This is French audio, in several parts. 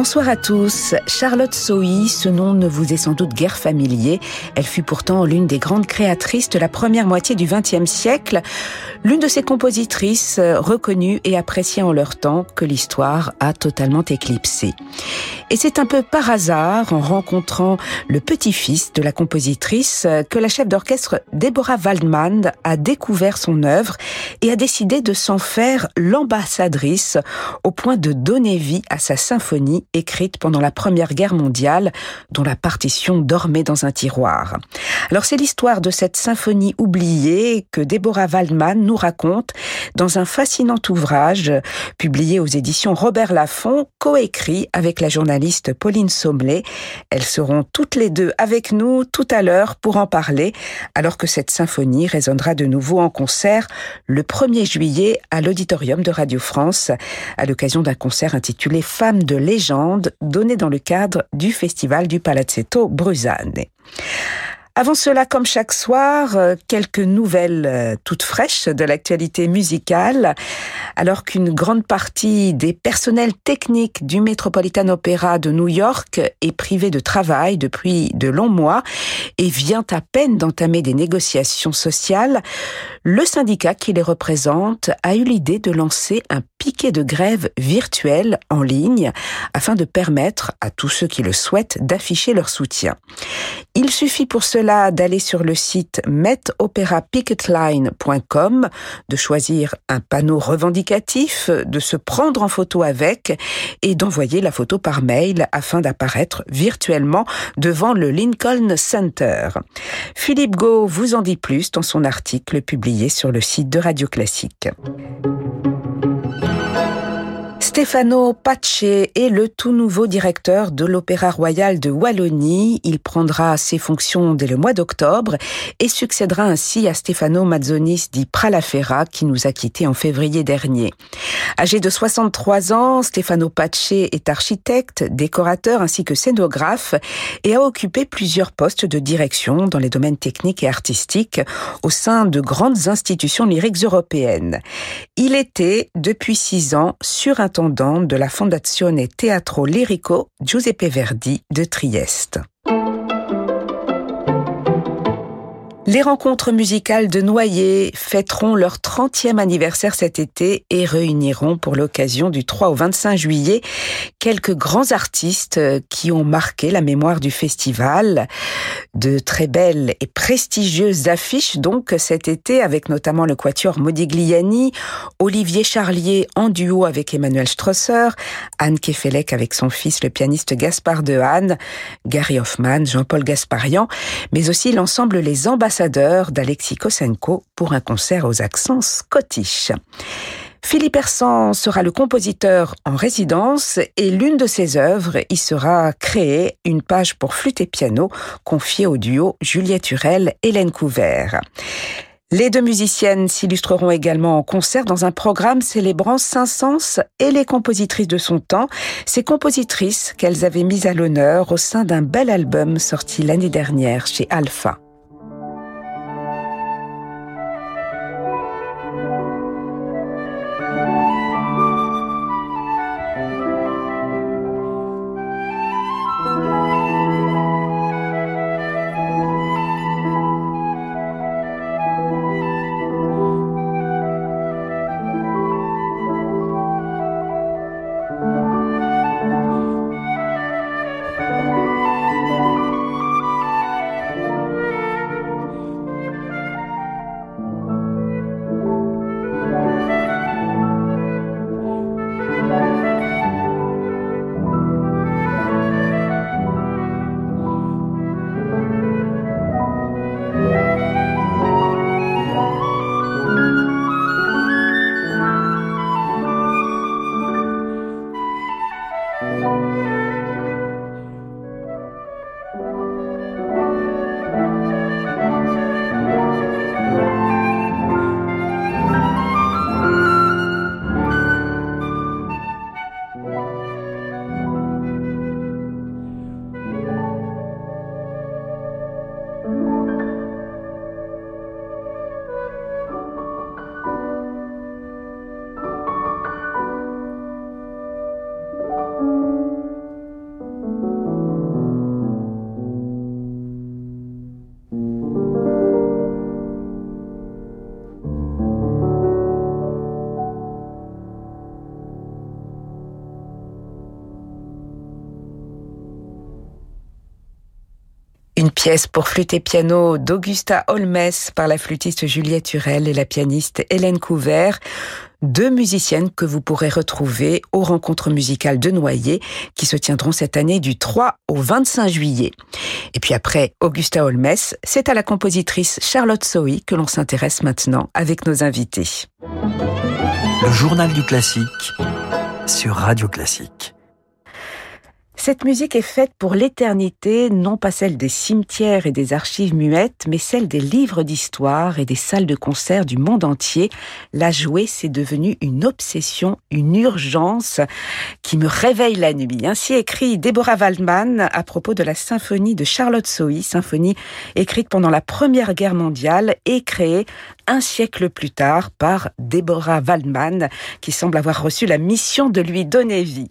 Bonsoir à tous. Charlotte Sohi, ce nom ne vous est sans doute guère familier. Elle fut pourtant l'une des grandes créatrices de la première moitié du XXe siècle, l'une de ces compositrices reconnues et appréciées en leur temps que l'histoire a totalement éclipsé. Et c'est un peu par hasard, en rencontrant le petit-fils de la compositrice, que la chef d'orchestre Deborah Waldman a découvert son œuvre et a décidé de s'en faire l'ambassadrice au point de donner vie à sa symphonie écrite pendant la Première Guerre mondiale, dont la partition dormait dans un tiroir. Alors c'est l'histoire de cette symphonie oubliée que Deborah Waldman nous raconte dans un fascinant ouvrage publié aux éditions Robert Laffont, coécrit avec la journaliste Pauline Sommelet. Elles seront toutes les deux avec nous tout à l'heure pour en parler, alors que cette symphonie résonnera de nouveau en concert le 1er juillet à l'auditorium de Radio France, à l'occasion d'un concert intitulé Femmes de légende donnée dans le cadre du festival du Palazzetto Bruzane. Avant cela, comme chaque soir, euh, quelques nouvelles euh, toutes fraîches de l'actualité musicale. Alors qu'une grande partie des personnels techniques du Metropolitan Opera de New York est privée de travail depuis de longs mois et vient à peine d'entamer des négociations sociales, le syndicat qui les représente a eu l'idée de lancer un piquet de grève virtuel en ligne afin de permettre à tous ceux qui le souhaitent d'afficher leur soutien. Il suffit pour cela d'aller sur le site metoperapicketline.com, de choisir un panneau revendicatif, de se prendre en photo avec et d'envoyer la photo par mail afin d'apparaître virtuellement devant le Lincoln Center. Philippe Gau vous en dit plus dans son article publié sur le site de Radio Classique. Stefano Pace est le tout nouveau directeur de l'Opéra Royal de Wallonie. Il prendra ses fonctions dès le mois d'octobre et succédera ainsi à Stefano Mazzonis di Pralafera qui nous a quittés en février dernier. Âgé de 63 ans, Stefano Pace est architecte, décorateur ainsi que scénographe et a occupé plusieurs postes de direction dans les domaines techniques et artistiques au sein de grandes institutions lyriques européennes. Il était, depuis six ans, sur de la Fondazione Teatro Lirico Giuseppe Verdi de Trieste. Les rencontres musicales de Noyer fêteront leur 30e anniversaire cet été et réuniront pour l'occasion du 3 au 25 juillet quelques grands artistes qui ont marqué la mémoire du festival. De très belles et prestigieuses affiches donc cet été avec notamment le quatuor Modigliani, Olivier Charlier en duo avec Emmanuel Strosser, Anne Kefelec avec son fils le pianiste Gaspard Dehaene, Gary Hoffman, Jean-Paul Gasparian, mais aussi l'ensemble Les Ambassadeurs d'Alexis Kosenko pour un concert aux accents scottish. Philippe Hersan sera le compositeur en résidence et l'une de ses œuvres y sera créée, une page pour flûte et piano confiée au duo Juliette Hurel-Hélène Couvert. Les deux musiciennes s'illustreront également en concert dans un programme célébrant Saint-Saëns et les compositrices de son temps, ces compositrices qu'elles avaient mises à l'honneur au sein d'un bel album sorti l'année dernière chez Alpha. Pièce pour flûte et piano d'Augusta Holmes par la flûtiste Juliette Hurel et la pianiste Hélène Couvert deux musiciennes que vous pourrez retrouver aux rencontres musicales de Noyer qui se tiendront cette année du 3 au 25 juillet. Et puis après Augusta Holmes, c'est à la compositrice Charlotte Sohi que l'on s'intéresse maintenant avec nos invités. Le journal du classique sur Radio Classique. Cette musique est faite pour l'éternité, non pas celle des cimetières et des archives muettes, mais celle des livres d'histoire et des salles de concert du monde entier. La jouer, c'est devenu une obsession, une urgence qui me réveille la nuit. Ainsi écrit Deborah Waldman à propos de la symphonie de Charlotte Sohi, symphonie écrite pendant la Première Guerre mondiale et créée un siècle plus tard par Deborah Waldman, qui semble avoir reçu la mission de lui donner vie.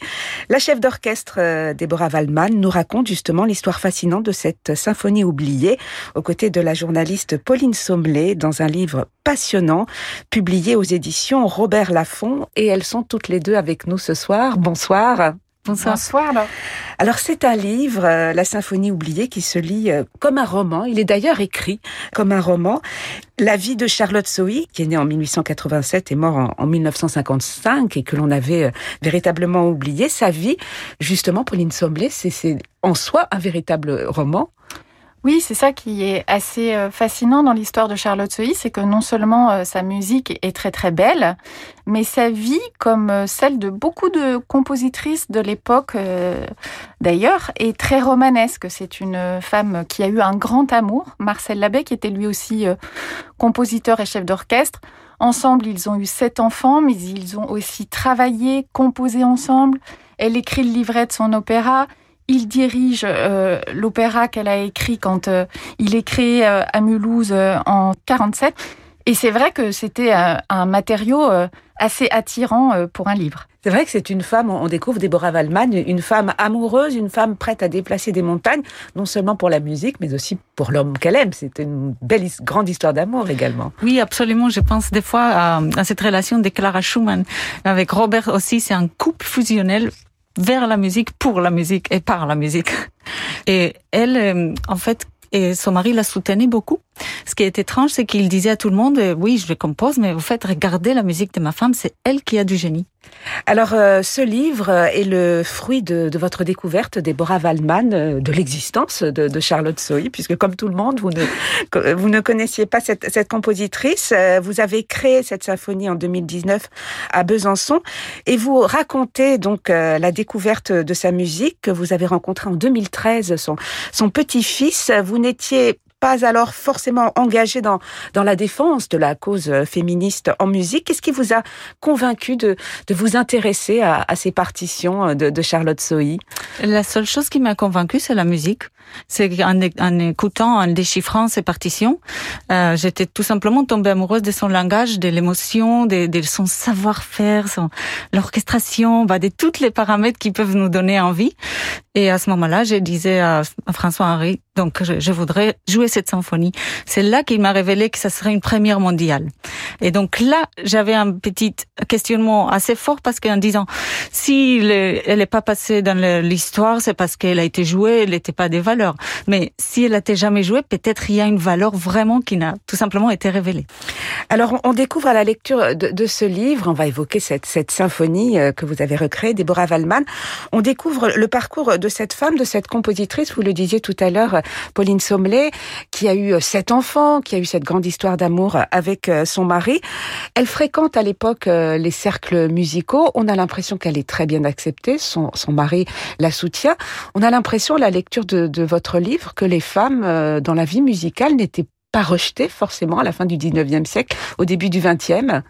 La chef d'orchestre Deborah Waldman nous raconte justement l'histoire fascinante de cette symphonie oubliée, aux côtés de la journaliste Pauline Sommelet, dans un livre passionnant, publié aux éditions Robert Laffont, et elles sont toutes les deux avec nous ce soir. Bonsoir. Bonsoir. Alors c'est un livre, euh, La symphonie oubliée, qui se lit euh, comme un roman. Il est d'ailleurs écrit comme un roman. La vie de Charlotte Sohi, qui est née en 1887 et mort en, 1955 et que l'on avait euh, véritablement oublié, sa vie, justement, Pauline Sommelet, c'est en soi un véritable roman. Oui, c'est ça qui est assez euh, fascinant dans l'histoire de Charlotte Sohi, c'est que non seulement euh, sa musique est très très belle, mais sa vie, comme euh, celle de beaucoup de compositrices de l'époque d'ailleurs, est très romanesque. C'est une femme qui a eu un grand amour, Marcel Labbé, qui était lui aussi compositeur et chef d'orchestre. Ensemble, ils ont eu sept enfants, mais ils ont aussi travaillé, composé ensemble. Elle écrit le livret de son opéra il dirige euh, l'opéra qu'elle a écrit quand euh, il est créé euh, à Mulhouse en 47. Et c'est vrai que c'était un matériau assez attirant pour un livre. C'est vrai que c'est une femme, on découvre Déborah Waldman, une femme amoureuse, une femme prête à déplacer des montagnes, non seulement pour la musique, mais aussi pour l'homme qu'elle aime. C'est une belle, grande histoire d'amour également. Oui, absolument. Je pense des fois à, à, cette relation de Clara Schumann avec Robert aussi. C'est un couple fusionnel vers la musique, pour la musique et par la musique. Et elle, euh, en fait, et son mari la soutenait beaucoup. Ce qui est étrange, c'est qu'il disait à tout le monde, euh, oui, je compose, mais vous faites regarder la musique de ma femme, c'est elle qui a du génie. Alors, euh, ce livre est le fruit de, votre découverte, Deborah Waldman, euh, de l'existence de, Charlotte Sohi, puisque comme tout le monde, vous ne, connaissiez pas cette, cette compositrice. Vous avez créé cette symphonie en 2019 à Besançon et vous racontez donc la découverte de sa musique que vous avez rencontrée en 2013, son, son petit-fils. Vous n'étiez pas alors forcément engagé dans, dans la défense de la cause féministe en musique. Qu'est-ce qui vous a convaincu de, de vous intéresser à, à ces partitions de, de Charlotte Sohi? La seule chose qui m'a convaincu, c'est la musique. C'est en, écoutant, en déchiffrant ces partitions, euh, j'étais tout simplement tombée amoureuse de son langage, de l'émotion, de, de, son savoir-faire, l'orchestration, bah, de tous les paramètres qui peuvent nous donner envie. Et à ce moment-là, je disais à, François-Henri, donc je, je, voudrais jouer cette symphonie. C'est là qu'il m'a révélé que ça serait une première mondiale. Et donc là, j'avais un petit questionnement assez fort parce qu'en disant, si elle n'est pas passée dans l'histoire, c'est parce qu'elle a été jouée, elle n'était pas des valeurs. Mais si elle n'était jamais jouée, peut-être il y a une valeur vraiment qui n'a tout simplement été révélée. Alors, on découvre à la lecture de, de ce livre, on va évoquer cette, cette symphonie euh, que vous avez recréée, Deborah Waldman, on découvre le parcours de cette femme, de cette compositrice, vous le disiez tout à l'heure, Pauline Sommelet, qui a eu sept enfants, qui a eu cette grande histoire d'amour avec euh, son mari. Elle fréquente à l'époque euh, les cercles musicaux. On a l'impression qu'elle est très bien acceptée. Son, son mari la soutient. On a l'impression, la lecture de, de, votre livre, que les femmes euh, dans la vie musicale n'étaient pas rejetées forcément à la fin du 19e siècle, au début du 20e.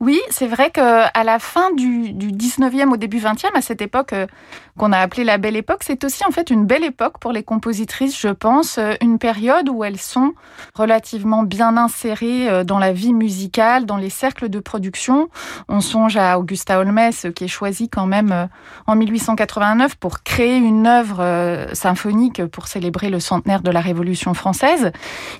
Oui, c'est vrai que à la fin du, du 19e, au début 20e, à cette époque euh, qu'on a appelée la Belle Époque, c'est aussi en fait une belle époque pour les compositrices, je pense, euh, une période où elles sont relativement bien insérées euh, dans la vie musicale, dans les cercles de production. On songe à Augusta Holmes, qui est choisie quand même en 1889 pour créer une œuvre symphonique pour célébrer le centenaire de la Révolution française.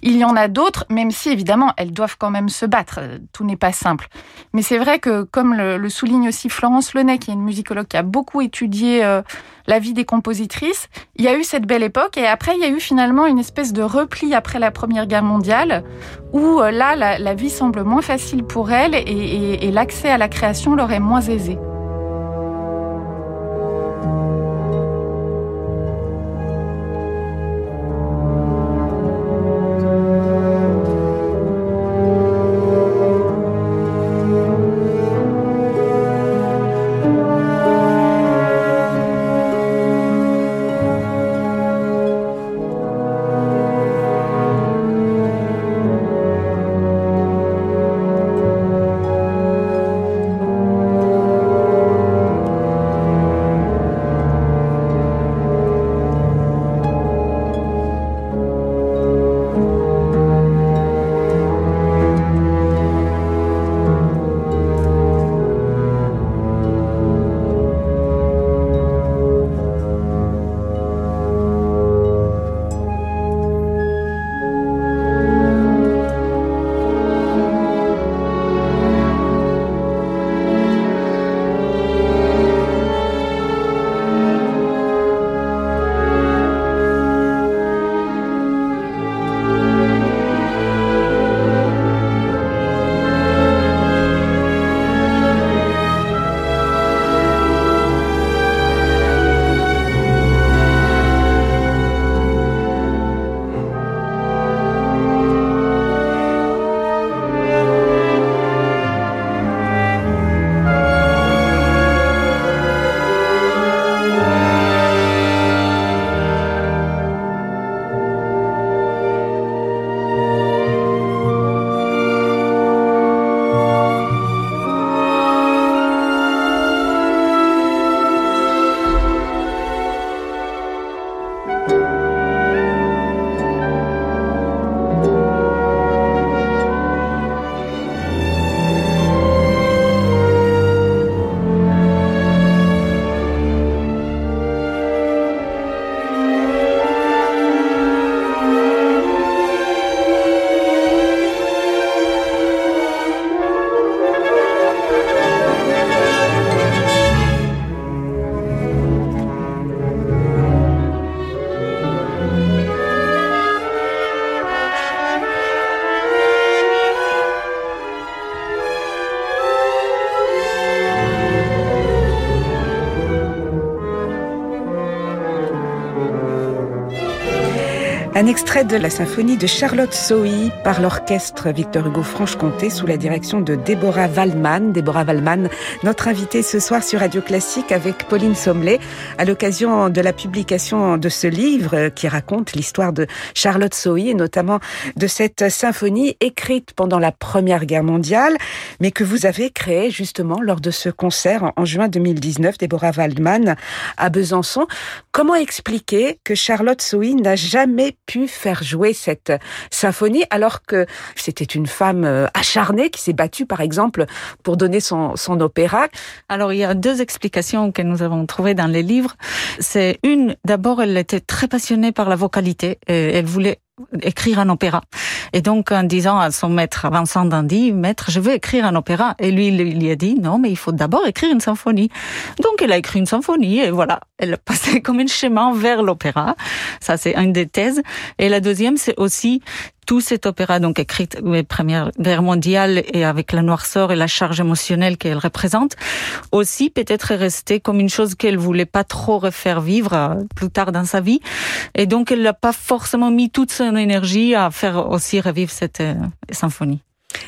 Il y en a d'autres, même si évidemment elles doivent quand même se battre. Tout n'est pas simple. Mais c'est vrai que, comme le, souligne aussi Florence Lenet, qui est une musicologue qui a beaucoup étudié euh, la vie des compositrices, il y a eu cette belle époque et après il y a eu finalement une espèce de repli après la Première Guerre mondiale où euh, là la, vie semble moins facile pour elle et l'accès à la création leur est moins aisé. Extrait de la symphonie de Charlotte Sohi par l'orchestre Victor Hugo Franche-Comté sous la direction de Déborah Waldman. Déborah Waldman, notre invitée ce soir sur Radio Classique avec Pauline Sommelet à l'occasion de la publication de ce livre qui raconte l'histoire de Charlotte Sohi et notamment de cette symphonie écrite pendant la Première Guerre mondiale mais que vous avez créée justement lors de ce concert en juin 2019, Déborah Waldman à Besançon. Comment expliquer que Charlotte Sohi n'a jamais pu faire jouer cette symphonie alors que c'était une femme euh, acharnée qui s'est battue par exemple pour donner son, son opéra. Alors il y a deux explications que nous avons trouvées dans les livres. C'est une, d'abord elle était très passionnée par la vocalité et elle voulait écrire un opéra. Et donc, en disant à son maître, Vincent Dandy, maître, je veux écrire un opéra. Et lui, il lui a dit, non, mais il faut d'abord écrire une symphonie. Donc, elle a écrit une symphonie et voilà, elle passait comme un chemin vers l'opéra. Ça, c'est une des thèses. Et la deuxième, c'est aussi tout cet opéra, donc écrit Première Guerre mondiale et avec la noirceur et la charge émotionnelle qu'elle représente, aussi peut-être resté comme une chose qu'elle voulait pas trop refaire vivre euh, plus tard dans sa vie. Et donc, elle n'a pas forcément mis toute son énergie à faire aussi revivre cette euh, symphonie.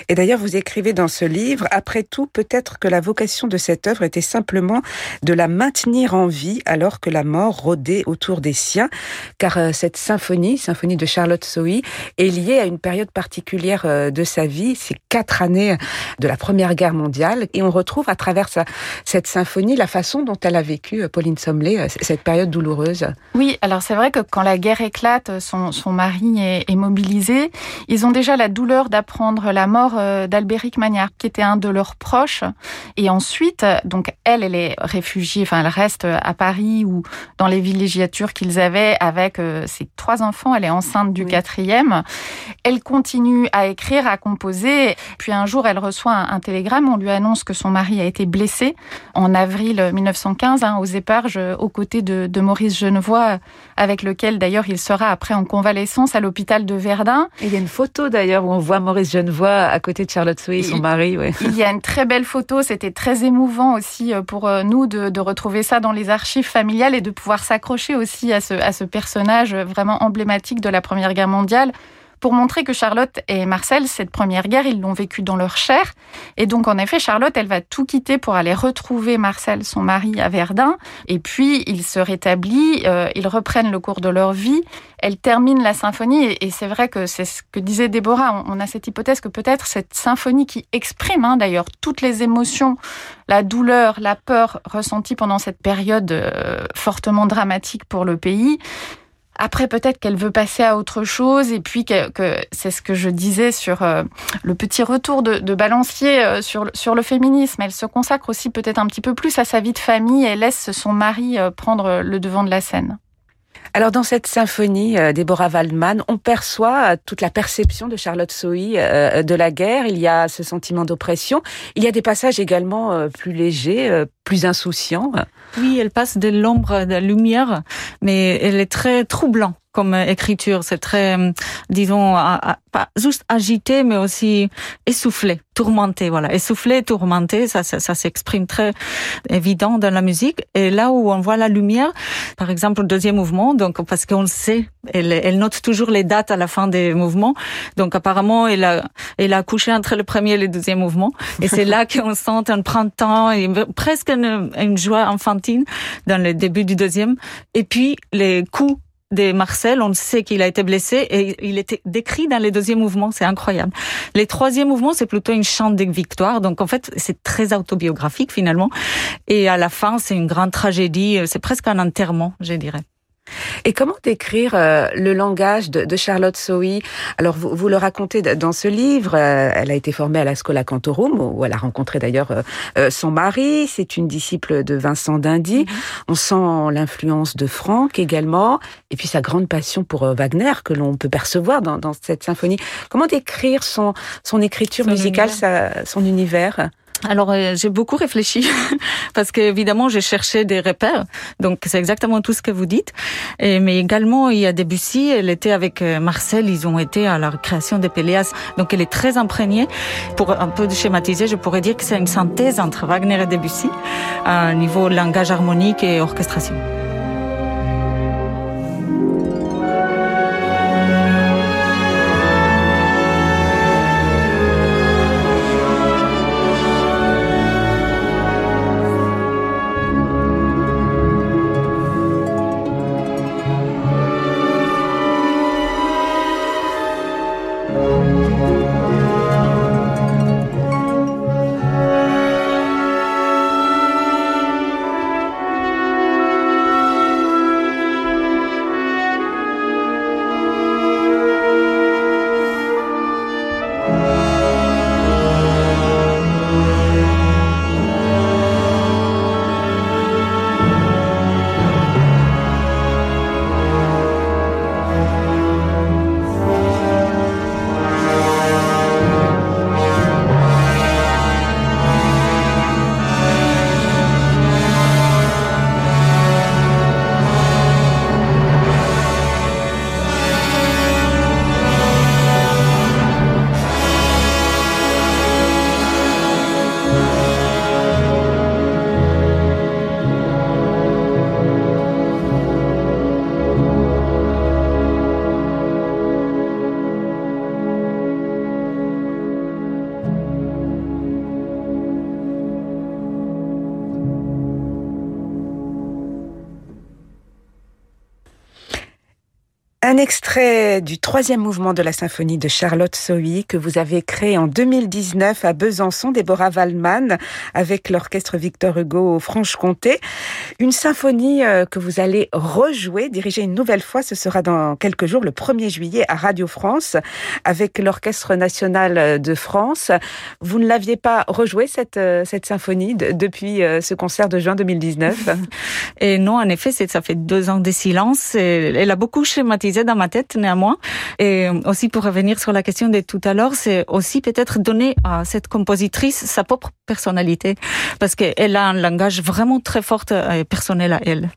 Et d'ailleurs, vous écrivez dans ce livre, après tout, peut-être que la vocation de cette œuvre était simplement de la maintenir en vie alors que la mort rôdait autour des siens, car euh, cette symphonie, symphonie de Charlotte Sohi, est liée à une période particulière euh, de sa vie, ces quatre années de la Première Guerre mondiale, et on retrouve à travers cette symphonie la façon dont elle a vécu, euh, Pauline Sommelet, cette période douloureuse. Oui, alors c'est vrai que quand la guerre éclate, son, mari est, est mobilisé, ils ont déjà la douleur d'apprendre la mort mort d'Albéric Magnard, qui était un de leurs proches. Et ensuite, donc elle, elle est réfugiée, enfin elle reste à Paris ou dans les villégiatures qu'ils avaient avec ses trois enfants. Elle est enceinte du quatrième. Elle continue à écrire, à composer. Puis un jour, elle reçoit un, télégramme. On lui annonce que son mari a été blessé en avril 1915 hein, aux éparges aux côtés de, de Maurice Genevoix, avec lequel d'ailleurs il sera après en convalescence à l'hôpital de Verdun. il y a une photo d'ailleurs où on voit Maurice Genevoix à côté de Charlotte Souy, son mari. Il y a une très belle photo. C'était très émouvant aussi euh, pour euh, nous de, de, retrouver ça dans les archives familiales et de pouvoir s'accrocher aussi à ce, à ce personnage vraiment emblématique de la Première Guerre mondiale pour montrer que Charlotte et Marcel, cette première guerre, ils l'ont vécu dans leur chair. Et donc, en effet, Charlotte, elle va tout quitter pour aller retrouver Marcel, son mari, à Verdun. Et puis, ils se rétablissent, euh, ils reprennent le cours de leur vie. Elle termine la symphonie, et, c'est vrai que c'est ce que disait Déborah. On, a cette hypothèse que peut-être cette symphonie qui exprime, hein, d'ailleurs, toutes les émotions, la douleur, la peur ressentie pendant cette période euh, fortement dramatique pour le pays, après, peut-être qu'elle veut passer à autre chose et puis que, c'est ce que je disais sur euh, le petit retour de, Balancier euh, sur, sur le féminisme. Elle se consacre aussi peut-être un petit peu plus à sa vie de famille et laisse son mari euh, prendre le devant de la scène. Alors dans cette symphonie, euh, Déborah Waldman, on perçoit euh, toute la perception de Charlotte Sohi euh, de la guerre. Il y a ce sentiment d'oppression. Il y a des passages également plus légers, plus insouciants. Oui, elle passe de l'ombre à la lumière, mais elle est très troublante comme écriture. C'est très, euh, disons, pas juste agité, mais aussi essoufflé, tourmenté. Voilà, essoufflé, tourmenté, ça, ça, ça s'exprime très évident dans la musique. Et là où on voit la lumière, par exemple, le deuxième mouvement, donc parce qu'on le sait, elle, elle note toujours les dates à la fin des mouvements. Donc apparemment, elle a, elle a couché entre le premier et le deuxième mouvement. Et c'est là qu'on sent un printemps et presque une, une joie enfantine dans le début du deuxième. Et puis les coups de Marcel, on sait qu'il a été blessé et il était décrit dans les deuxièmes mouvements, c'est incroyable. Les troisième mouvements, c'est plutôt une chante de victoire, donc en fait, c'est très autobiographique finalement. Et à la fin, c'est une grande tragédie, c'est presque un enterrement, je dirais. Et comment décrire euh, le langage de, Charlotte Sohi? Alors, vous, vous, le racontez dans ce livre. Euh, elle a été formée à la Scola Cantorum, où elle a rencontré d'ailleurs euh, son mari. C'est une disciple de Vincent d'Indy. Mm-hmm. On sent l'influence de Franck également, et puis sa grande passion pour Wagner que l'on peut percevoir dans, dans, cette symphonie. Comment décrire son, son écriture musicale, Sa, son univers? Alors euh, j'ai beaucoup réfléchi parce qu'évidemment j'ai cherché des repères, donc c'est exactement tout ce que vous dites. Et, mais également il y a Debussy, elle était avec euh, Marcel, ils ont été à la création des Péléas, donc elle est très imprégnée. Pour un peu schématiser, je pourrais dire que c'est une synthèse entre Wagner et Debussy à niveau langage harmonique et orchestration. Un extrait du troisième mouvement de la symphonie de Charlotte Sohi que vous avez créé en 2019 à Besançon, Déborah Waldman, avec l'orchestre Victor Hugo Franche-Comté. Une symphonie euh, que vous allez rejouer, diriger une nouvelle fois. Ce sera dans quelques jours, le 1er juillet, à Radio France, avec l'Orchestre National de France. Vous ne l'aviez pas rejouée, cette, euh, cette symphonie, depuis euh, ce concert de juin 2019 Et non, en effet, ça fait deux ans de silence. Elle a beaucoup schématisé dans ma tête néanmoins. Et aussi pour revenir sur la question de tout à l'heure, c'est aussi peut-être donner à cette compositrice sa propre personnalité parce qu'elle a un langage vraiment très fort et personnel à elle.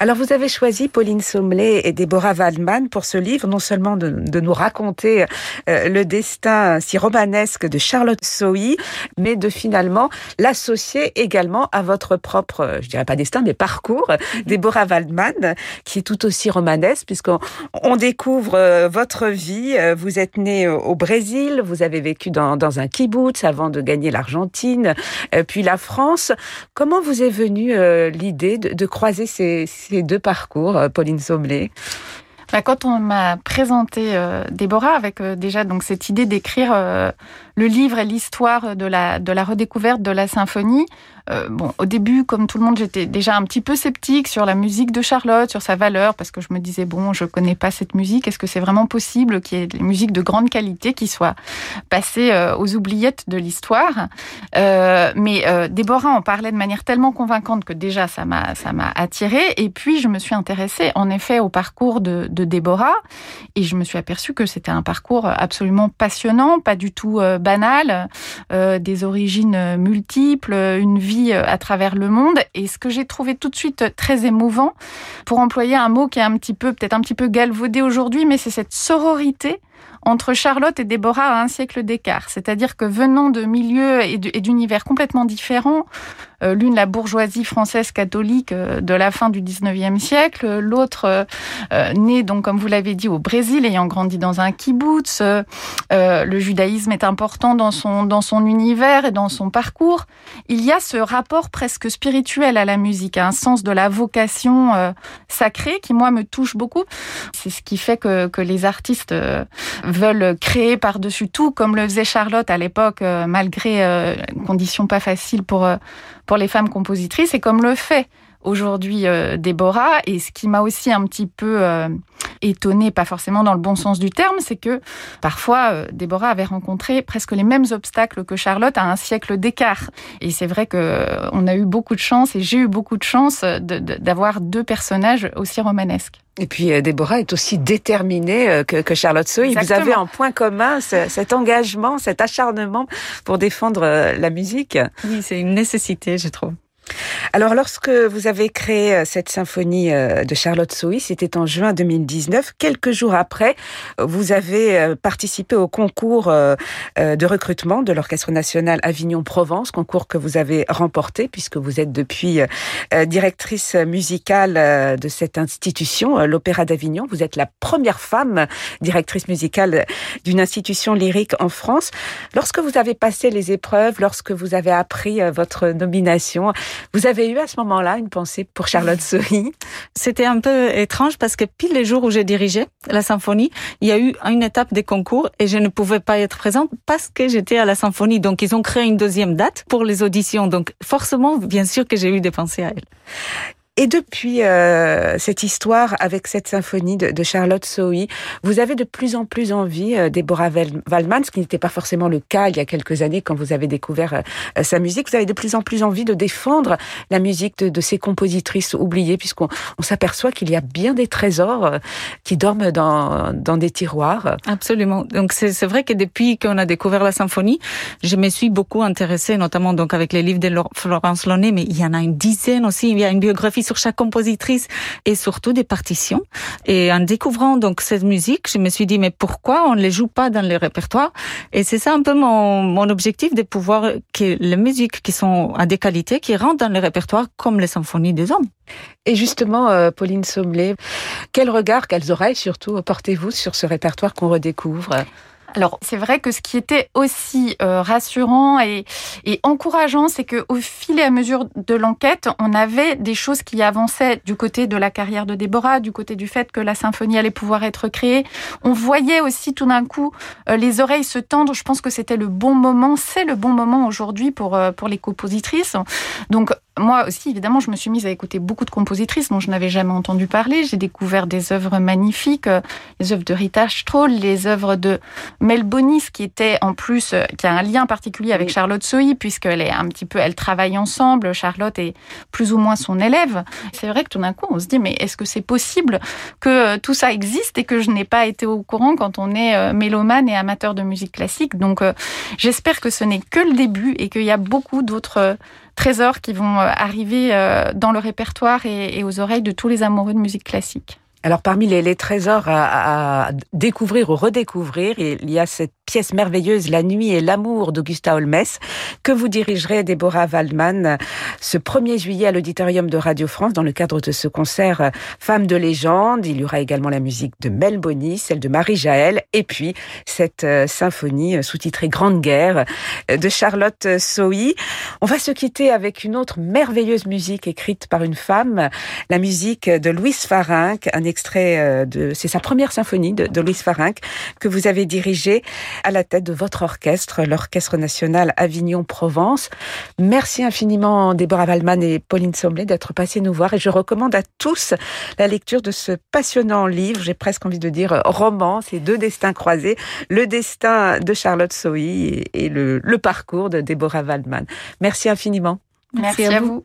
Alors vous avez choisi Pauline Sommelet et Déborah Waldman pour ce livre, non seulement de, nous raconter euh, le destin si romanesque de Charlotte Sohi, mais de finalement l'associer également à votre propre, euh, je dirais pas destin, mais parcours, mhm. Déborah Waldman, qui est tout aussi romanesque, puisqu'on on découvre euh, votre vie. Vous êtes née au Brésil, vous avez vécu dans, dans un kibbutz avant de gagner l'Argentine, puis la France. Comment vous est venue l'idée de, de croiser ces ces, deux parcours, euh, Pauline Sommelet bah, quand on m'a présenté euh, Déborah avec euh, déjà donc cette idée d'écrire le livre et l'histoire de la de la redécouverte de la symphonie, euh, bon, au début, comme tout le monde, j'étais déjà un petit peu sceptique sur la musique de Charlotte, sur sa valeur, parce que je me disais bon, je connais pas cette musique. Est-ce que c'est vraiment possible qu'il y ait des musiques de grande qualité qui soient passées euh, aux oubliettes de l'histoire? Euh, Mais Déborah en parlait de manière tellement convaincante que déjà ça m'a ça m'a attirée. Et puis je me suis intéressée en effet au parcours de, de Déborah, et je me suis aperçue que c'était un parcours absolument passionnant, pas du tout banal, des origines multiples, une vie euh, à travers le monde. Et ce que j'ai trouvé tout de suite très émouvant, pour employer un mot qui est un petit peu, peut-être un petit peu galvaudé aujourd'hui, mais c'est cette sororité entre Charlotte et Déborah à un siècle d'écart. C'est-à-dire que venant de milieux et d'univers complètement différents, euh, l'une la bourgeoisie française catholique euh, de la fin du 19e siècle, l'autre euh, née donc comme vous l'avez dit au Brésil ayant grandi dans un kibbutz. le judaïsme est important dans son dans son univers et dans son parcours. Il y a ce rapport presque spirituel à la musique, un sens de la vocation sacrée qui moi me touche beaucoup. C'est ce qui fait que que les artistes veulent créer par-dessus tout comme le faisait Charlotte à l'époque malgré conditions pas faciles pour pour les femmes compositrices. Et comme le fait aujourd'hui euh, Déborah. Et ce qui m'a aussi un petit peu euh, étonnée, pas forcément dans le bon sens du terme, c'est que parfois euh, Déborah avait rencontré presque les mêmes obstacles que Charlotte à un siècle d'écart. Et c'est vrai que on a eu beaucoup de chance et j'ai eu beaucoup de chance d'avoir deux personnages aussi romanesques. Et puis Déborah est aussi déterminée que, que Charlotte Soy. Vous avez en point commun cet engagement, cet acharnement pour défendre la musique. Oui, c'est une nécessité, je trouve. Alors, lorsque vous avez créé euh, cette symphonie euh, de Charlotte Sohi, c'était en juin 2019. Quelques jours après, vous avez euh, participé au concours de recrutement de l'Orchestre national Avignon-Provence, concours que vous avez remporté puisque vous êtes depuis directrice musicale de cette institution, l'Opéra d'Avignon. Vous êtes la première femme directrice musicale d'une institution lyrique en France. Lorsque vous avez passé les épreuves, lorsque vous avez appris votre nomination, vous avez eu à ce moment-là une pensée pour Charlotte Sohi C'était un peu étrange parce que pile les jours où j'ai dirigé la symphonie, il y a eu une étape des concours et je ne pouvais pas être présente parce que j'étais à la symphonie. Donc ils ont créé une deuxième date pour les auditions. Donc forcément, bien sûr que j'ai eu des pensées à elle. Et depuis euh, cette histoire avec cette symphonie de, de, Charlotte Sohi, vous avez de plus en plus envie, euh, Deborah Waldman, ce qui n'était pas forcément le cas il y a quelques années quand vous avez découvert euh, sa musique, vous avez de plus en plus envie de défendre la musique de, de ces compositrices oubliées, puisqu'on on, s'aperçoit qu'il y a bien des trésors euh, qui dorment dans, dans des tiroirs. Absolument. Donc c'est vrai que depuis qu'on a découvert la symphonie, je me suis beaucoup intéressée, notamment donc avec les livres de Florence Launay, mais il y en a une dizaine aussi. Il y a une biographie sur chaque compositrice et surtout des partitions. Et en découvrant donc cette musique, je me suis dit mais pourquoi on ne les joue pas dans les répertoires Et c'est ça un peu mon, mon objectif de pouvoir que les musiques qui sont à des qualités qui rentrent dans les répertoires comme les symphonies des hommes. Et justement, euh, Pauline Sommelet, quel regard, quelles oreilles surtout portez-vous sur ce répertoire qu'on redécouvre? Alors c'est vrai que ce qui était aussi euh, rassurant et, et encourageant, c'est que au fil et à mesure de l'enquête, on avait des choses qui avançaient du côté de la carrière de Déborah, du côté du fait que la symphonie allait pouvoir être créée. On voyait aussi tout d'un coup euh, les oreilles se tendre. Je pense que c'était le bon moment, c'est le bon moment aujourd'hui pour euh, pour les compositrices. Donc moi aussi, évidemment, je me suis mise à écouter beaucoup de compositrices dont je n'avais jamais entendu parler. J'ai découvert des œuvres magnifiques, euh, les œuvres de Rita Stroll, les œuvres de Mel Bonis, qui était en plus, euh, qui a un lien particulier avec Charlotte Sohi, puisqu'elle est un petit peu, elle travaille ensemble. Charlotte est plus ou moins son élève. C'est vrai que tout d'un coup, on se dit, mais est-ce que c'est possible que euh, tout ça existe et que je n'ai pas été au courant quand on est mélomane et amateur de musique classique? Donc, j'espère que ce n'est que le début et qu'il y a beaucoup d'autres trésors qui vont euh, arriver euh, dans le répertoire et, et aux oreilles de tous les amoureux de musique classique. Alors parmi les, trésors à, découvrir ou redécouvrir, il y a cette pièce merveilleuse La nuit et l'amour d'Augusta Holmes que vous dirigerez Déborah Waldman ce 1er juillet à l'auditorium de Radio France dans le cadre de ce concert Femme de légende. Il y aura également la musique de Mel Bonny, celle de Marie Jaël et puis cette euh, symphonie sous-titrée Grande Guerre de Charlotte Sohi. On va se quitter avec une autre merveilleuse musique écrite par une femme, la musique de Louise Farinck, extrait euh, de, c'est sa première symphonie de, de Louise Farinck que vous avez dirigée à la tête de votre orchestre, l'Orchestre National Avignon-Provence. Merci infiniment Déborah Wallman et Pauline Sommelet d'être passées nous voir et je recommande à tous la lecture de ce passionnant livre, j'ai presque envie de dire roman, ces deux destins croisés, le destin de Charlotte Sohi et, le, le, parcours de Déborah Waldman. Merci infiniment. Merci, Merci à, vous.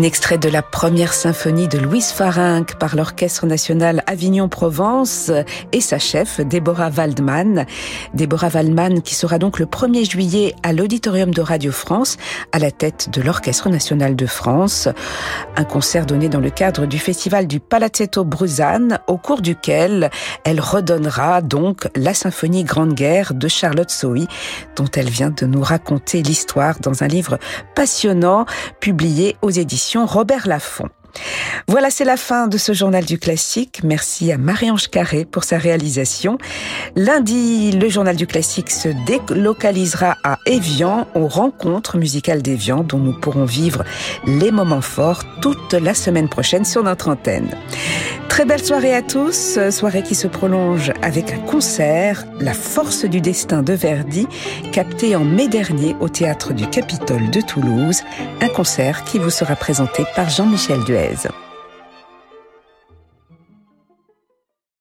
Un extrait de la première symphonie de Louise Farinck par l'Orchestre national Avignon-Provence et sa chef, Déborah Waldman. Déborah Waldman qui sera donc le 1er juillet à l'Auditorium de Radio France à la tête de l'Orchestre national de France. Un concert donné dans le cadre du festival du Palazzetto Bruzane au cours duquel elle redonnera donc la symphonie Grande Guerre de Charlotte Sohi dont elle vient de nous raconter l'histoire dans un livre passionnant publié aux éditions Robert Laffont. Voilà, c'est la fin de ce journal du classique. Merci à Marie-Ange Carré pour sa réalisation. Lundi, le journal du classique se délocalisera à Évian, aux rencontres musicales d'Évian, dont nous pourrons vivre les moments forts toute la semaine prochaine sur notre antenne. Très belle soirée à tous, soirée qui se prolonge avec un concert, La force du destin de Verdi, capté en mai dernier au théâtre du Capitole de Toulouse, un concert qui vous sera présenté par Jean-Michel Teresa.